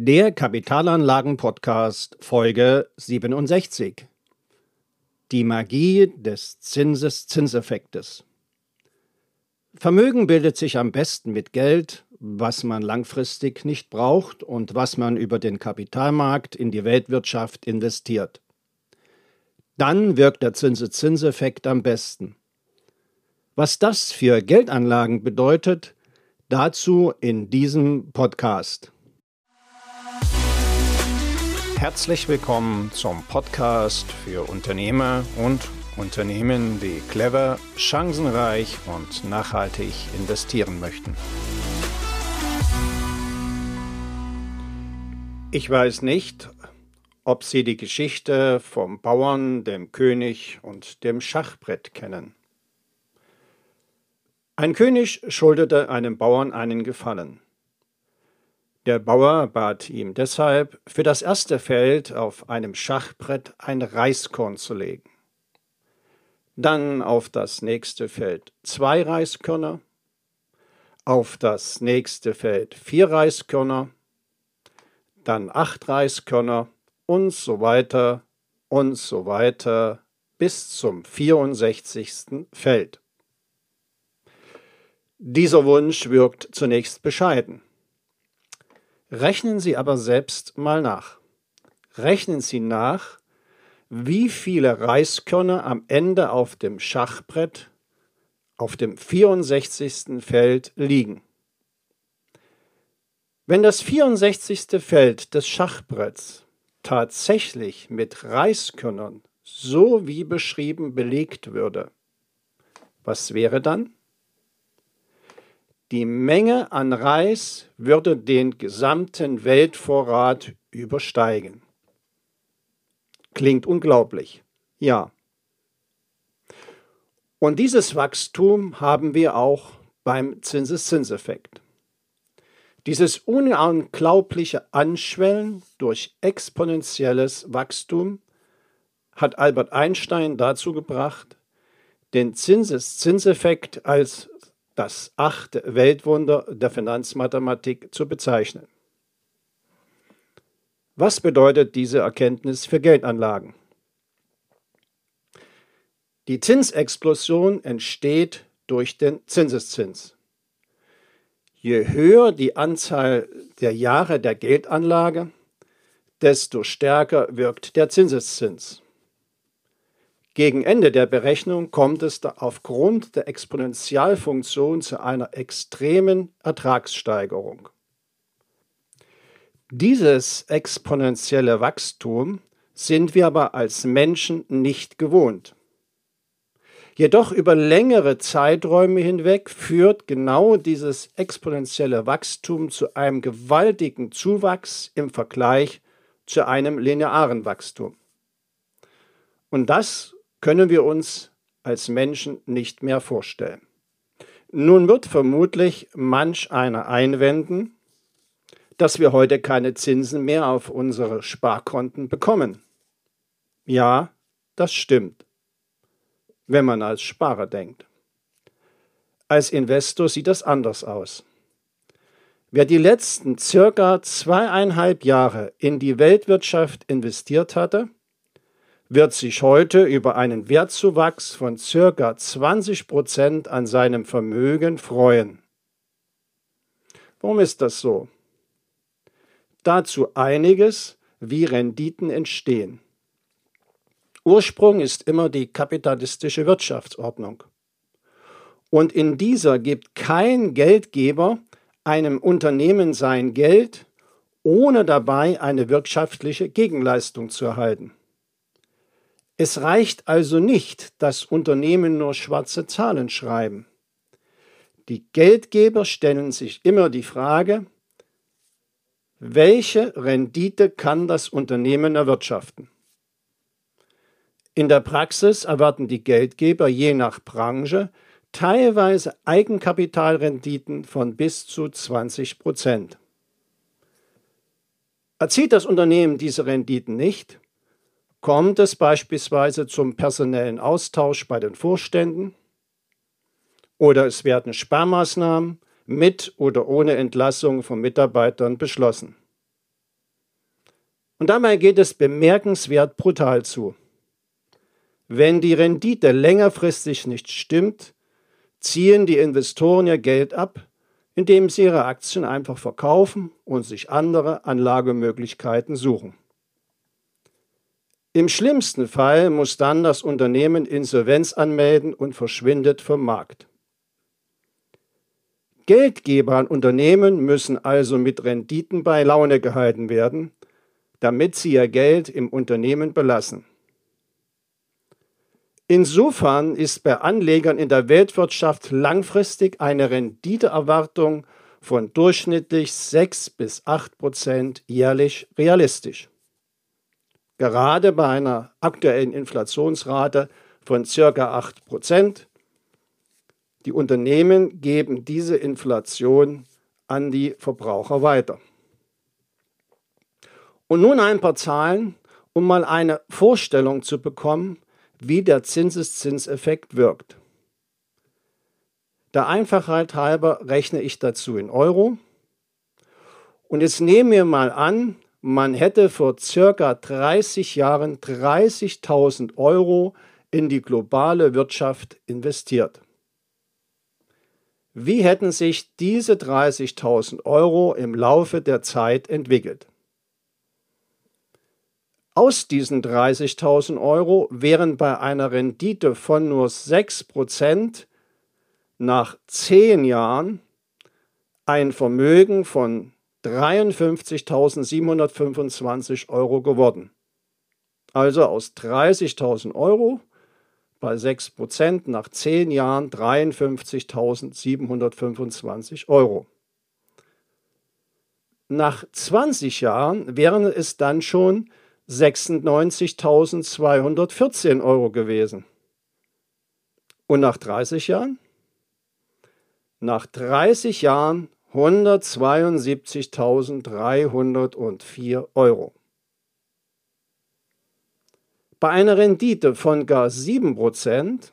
Der Kapitalanlagen-Podcast Folge 67. Die Magie des Zinseszinseffektes. Vermögen bildet sich am besten mit Geld, was man langfristig nicht braucht und was man über den Kapitalmarkt in die Weltwirtschaft investiert. Dann wirkt der Zinseszinseffekt am besten. Was das für Geldanlagen bedeutet, dazu in diesem Podcast. Herzlich willkommen zum Podcast für Unternehmer und Unternehmen, die clever, chancenreich und nachhaltig investieren möchten. Ich weiß nicht, ob Sie die Geschichte vom Bauern, dem König und dem Schachbrett kennen. Ein König schuldete einem Bauern einen Gefallen. Der Bauer bat ihm deshalb, für das erste Feld auf einem Schachbrett ein Reiskorn zu legen. Dann auf das nächste Feld zwei Reiskörner, auf das nächste Feld vier Reiskörner, dann acht Reiskörner und so weiter und so weiter bis zum 64. Feld. Dieser Wunsch wirkt zunächst bescheiden. Rechnen Sie aber selbst mal nach. Rechnen Sie nach, wie viele Reiskörner am Ende auf dem Schachbrett auf dem 64. Feld liegen. Wenn das 64. Feld des Schachbretts tatsächlich mit Reiskörnern so wie beschrieben belegt würde, was wäre dann? Die Menge an Reis würde den gesamten Weltvorrat übersteigen. Klingt unglaublich. Ja. Und dieses Wachstum haben wir auch beim Zinseszinseffekt. Dieses unglaubliche Anschwellen durch exponentielles Wachstum hat Albert Einstein dazu gebracht, den Zinseszinseffekt als das achte Weltwunder der Finanzmathematik zu bezeichnen. Was bedeutet diese Erkenntnis für Geldanlagen? Die Zinsexplosion entsteht durch den Zinseszins. Je höher die Anzahl der Jahre der Geldanlage, desto stärker wirkt der Zinseszins. Gegen Ende der Berechnung kommt es aufgrund der Exponentialfunktion zu einer extremen Ertragssteigerung. Dieses exponentielle Wachstum sind wir aber als Menschen nicht gewohnt. Jedoch über längere Zeiträume hinweg führt genau dieses exponentielle Wachstum zu einem gewaltigen Zuwachs im Vergleich zu einem linearen Wachstum. Und das können wir uns als Menschen nicht mehr vorstellen. Nun wird vermutlich manch einer einwenden, dass wir heute keine Zinsen mehr auf unsere Sparkonten bekommen. Ja, das stimmt, wenn man als Sparer denkt. Als Investor sieht das anders aus. Wer die letzten circa zweieinhalb Jahre in die Weltwirtschaft investiert hatte, wird sich heute über einen Wertzuwachs von circa 20 Prozent an seinem Vermögen freuen. Warum ist das so? Dazu einiges, wie Renditen entstehen. Ursprung ist immer die kapitalistische Wirtschaftsordnung. Und in dieser gibt kein Geldgeber einem Unternehmen sein Geld, ohne dabei eine wirtschaftliche Gegenleistung zu erhalten. Es reicht also nicht, dass Unternehmen nur schwarze Zahlen schreiben. Die Geldgeber stellen sich immer die Frage, welche Rendite kann das Unternehmen erwirtschaften? In der Praxis erwarten die Geldgeber je nach Branche teilweise Eigenkapitalrenditen von bis zu 20 Prozent. Erzielt das Unternehmen diese Renditen nicht, Kommt es beispielsweise zum personellen Austausch bei den Vorständen? Oder es werden Sparmaßnahmen mit oder ohne Entlassung von Mitarbeitern beschlossen. Und dabei geht es bemerkenswert brutal zu. Wenn die Rendite längerfristig nicht stimmt, ziehen die Investoren ihr Geld ab, indem sie ihre Aktien einfach verkaufen und sich andere Anlagemöglichkeiten suchen. Im schlimmsten Fall muss dann das Unternehmen Insolvenz anmelden und verschwindet vom Markt. Geldgeber an Unternehmen müssen also mit Renditen bei Laune gehalten werden, damit sie ihr Geld im Unternehmen belassen. Insofern ist bei Anlegern in der Weltwirtschaft langfristig eine Renditeerwartung von durchschnittlich 6 bis 8 Prozent jährlich realistisch. Gerade bei einer aktuellen Inflationsrate von circa 8 Prozent. Die Unternehmen geben diese Inflation an die Verbraucher weiter. Und nun ein paar Zahlen, um mal eine Vorstellung zu bekommen, wie der Zinseszinseffekt wirkt. Der Einfachheit halber rechne ich dazu in Euro. Und jetzt nehmen wir mal an, man hätte vor circa 30 Jahren 30.000 Euro in die globale Wirtschaft investiert. Wie hätten sich diese 30.000 Euro im Laufe der Zeit entwickelt? Aus diesen 30.000 Euro wären bei einer Rendite von nur 6% nach 10 Jahren ein Vermögen von 53.725 Euro geworden. Also aus 30.000 Euro bei 6% nach 10 Jahren 53.725 Euro. Nach 20 Jahren wären es dann schon 96.214 Euro gewesen. Und nach 30 Jahren? Nach 30 Jahren 172.304 Euro. Bei einer Rendite von gar 7%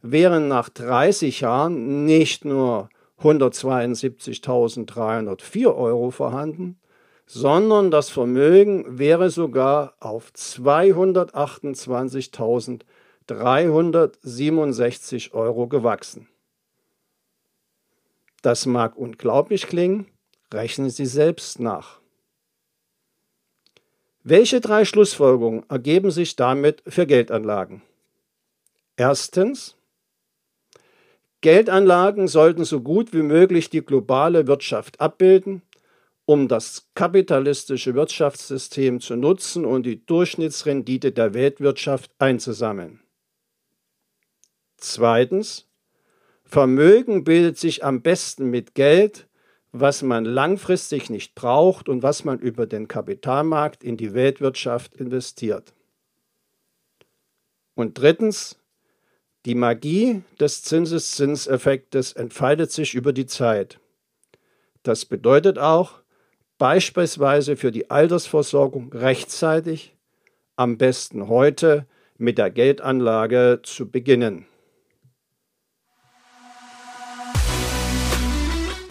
wären nach 30 Jahren nicht nur 172.304 Euro vorhanden, sondern das Vermögen wäre sogar auf 228.367 Euro gewachsen. Das mag unglaublich klingen, rechnen Sie selbst nach. Welche drei Schlussfolgerungen ergeben sich damit für Geldanlagen? Erstens, Geldanlagen sollten so gut wie möglich die globale Wirtschaft abbilden um das kapitalistische Wirtschaftssystem zu nutzen und die Durchschnittsrendite der Weltwirtschaft einzusammeln. Zweitens, Vermögen bildet sich am besten mit Geld, was man langfristig nicht braucht und was man über den Kapitalmarkt in die Weltwirtschaft investiert. Und drittens, die Magie des Zinseszinseffektes entfaltet sich über die Zeit. Das bedeutet auch, beispielsweise für die Altersversorgung rechtzeitig, am besten heute, mit der Geldanlage zu beginnen.